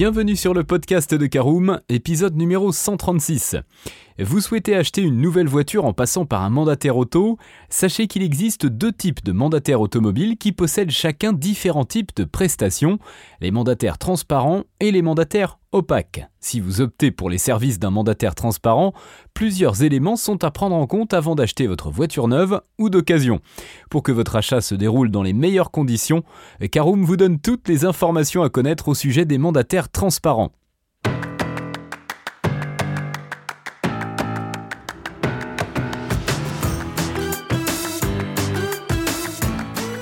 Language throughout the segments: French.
Bienvenue sur le podcast de Caroom, épisode numéro 136. Vous souhaitez acheter une nouvelle voiture en passant par un mandataire auto? Sachez qu'il existe deux types de mandataires automobiles qui possèdent chacun différents types de prestations, les mandataires transparents et les mandataires opaques. Si vous optez pour les services d'un mandataire transparent, plusieurs éléments sont à prendre en compte avant d'acheter votre voiture neuve ou d'occasion. Pour que votre achat se déroule dans les meilleures conditions, Caroom vous donne toutes les informations à connaître au sujet des mandataires transparents.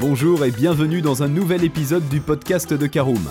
Bonjour et bienvenue dans un nouvel épisode du podcast de Caroom,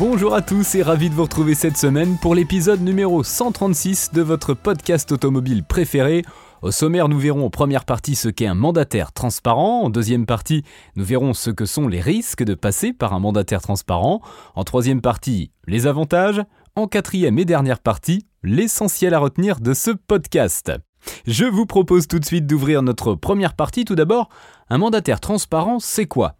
Bonjour à tous et ravi de vous retrouver cette semaine pour l'épisode numéro 136 de votre podcast automobile préféré. Au sommaire, nous verrons en première partie ce qu'est un mandataire transparent. En deuxième partie, nous verrons ce que sont les risques de passer par un mandataire transparent. En troisième partie, les avantages. En quatrième et dernière partie, l'essentiel à retenir de ce podcast. Je vous propose tout de suite d'ouvrir notre première partie. Tout d'abord, un mandataire transparent, c'est quoi?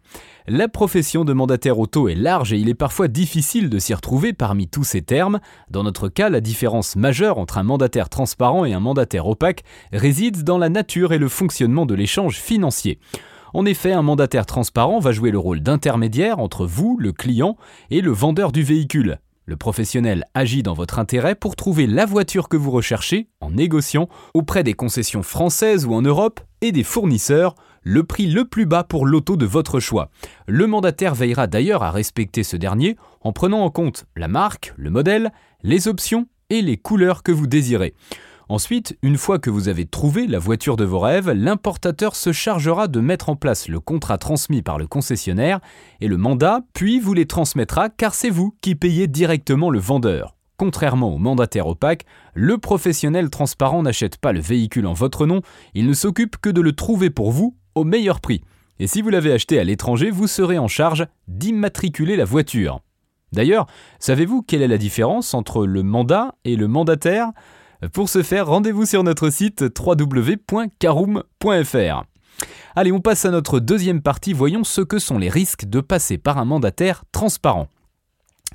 La profession de mandataire auto est large et il est parfois difficile de s'y retrouver parmi tous ces termes. Dans notre cas, la différence majeure entre un mandataire transparent et un mandataire opaque réside dans la nature et le fonctionnement de l'échange financier. En effet, un mandataire transparent va jouer le rôle d'intermédiaire entre vous, le client, et le vendeur du véhicule. Le professionnel agit dans votre intérêt pour trouver la voiture que vous recherchez en négociant auprès des concessions françaises ou en Europe et des fournisseurs le prix le plus bas pour l'auto de votre choix. Le mandataire veillera d'ailleurs à respecter ce dernier en prenant en compte la marque, le modèle, les options et les couleurs que vous désirez. Ensuite, une fois que vous avez trouvé la voiture de vos rêves, l'importateur se chargera de mettre en place le contrat transmis par le concessionnaire et le mandat, puis vous les transmettra car c'est vous qui payez directement le vendeur. Contrairement au mandataire opaque, le professionnel transparent n'achète pas le véhicule en votre nom, il ne s'occupe que de le trouver pour vous au meilleur prix. Et si vous l'avez acheté à l'étranger, vous serez en charge d'immatriculer la voiture. D'ailleurs, savez-vous quelle est la différence entre le mandat et le mandataire? Pour ce faire, rendez-vous sur notre site www.caroom.fr. Allez, on passe à notre deuxième partie, voyons ce que sont les risques de passer par un mandataire transparent.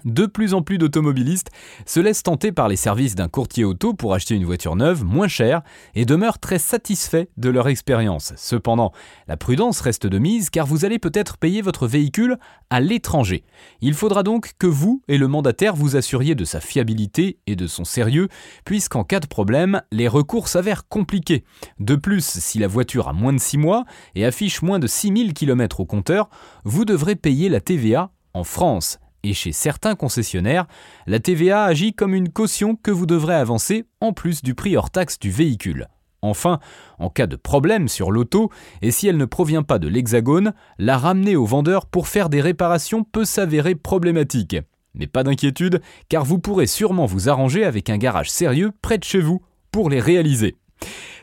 De plus en plus d'automobilistes se laissent tenter par les services d'un courtier auto pour acheter une voiture neuve moins chère et demeurent très satisfaits de leur expérience. Cependant, la prudence reste de mise car vous allez peut-être payer votre véhicule à l'étranger. Il faudra donc que vous et le mandataire vous assuriez de sa fiabilité et de son sérieux puisqu'en cas de problème, les recours s'avèrent compliqués. De plus, si la voiture a moins de 6 mois et affiche moins de 6000 km au compteur, vous devrez payer la TVA en France et chez certains concessionnaires, la TVA agit comme une caution que vous devrez avancer en plus du prix hors taxe du véhicule. Enfin, en cas de problème sur l'auto, et si elle ne provient pas de l'Hexagone, la ramener au vendeur pour faire des réparations peut s'avérer problématique. Mais pas d'inquiétude, car vous pourrez sûrement vous arranger avec un garage sérieux près de chez vous pour les réaliser.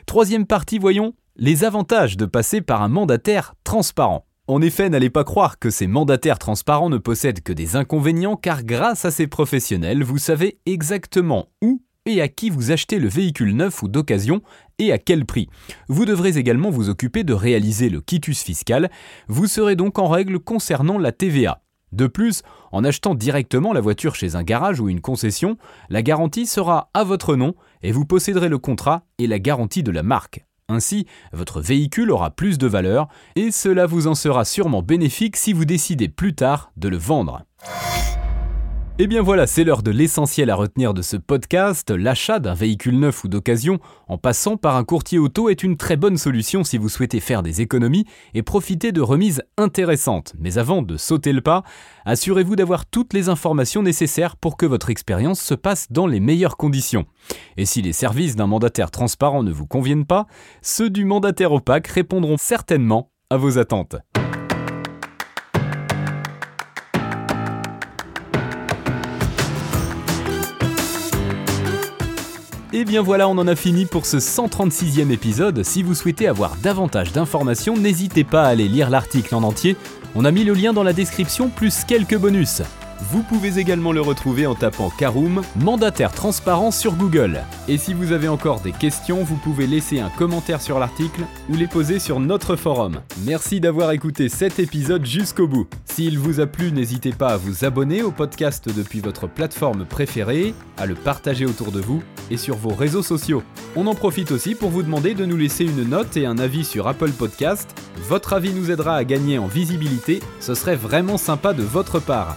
Troisième partie, voyons, les avantages de passer par un mandataire transparent. En effet, n'allez pas croire que ces mandataires transparents ne possèdent que des inconvénients car grâce à ces professionnels, vous savez exactement où et à qui vous achetez le véhicule neuf ou d'occasion et à quel prix. Vous devrez également vous occuper de réaliser le quitus fiscal, vous serez donc en règle concernant la TVA. De plus, en achetant directement la voiture chez un garage ou une concession, la garantie sera à votre nom et vous posséderez le contrat et la garantie de la marque. Ainsi, votre véhicule aura plus de valeur et cela vous en sera sûrement bénéfique si vous décidez plus tard de le vendre. Et eh bien voilà, c'est l'heure de l'essentiel à retenir de ce podcast. L'achat d'un véhicule neuf ou d'occasion en passant par un courtier auto est une très bonne solution si vous souhaitez faire des économies et profiter de remises intéressantes. Mais avant de sauter le pas, assurez-vous d'avoir toutes les informations nécessaires pour que votre expérience se passe dans les meilleures conditions. Et si les services d'un mandataire transparent ne vous conviennent pas, ceux du mandataire opaque répondront certainement à vos attentes. Et bien voilà, on en a fini pour ce 136e épisode. Si vous souhaitez avoir davantage d'informations, n'hésitez pas à aller lire l'article en entier. On a mis le lien dans la description plus quelques bonus. Vous pouvez également le retrouver en tapant Karoom, mandataire transparent sur Google. Et si vous avez encore des questions, vous pouvez laisser un commentaire sur l'article ou les poser sur notre forum. Merci d'avoir écouté cet épisode jusqu'au bout. S'il vous a plu, n'hésitez pas à vous abonner au podcast depuis votre plateforme préférée, à le partager autour de vous et sur vos réseaux sociaux. On en profite aussi pour vous demander de nous laisser une note et un avis sur Apple Podcast. Votre avis nous aidera à gagner en visibilité, ce serait vraiment sympa de votre part.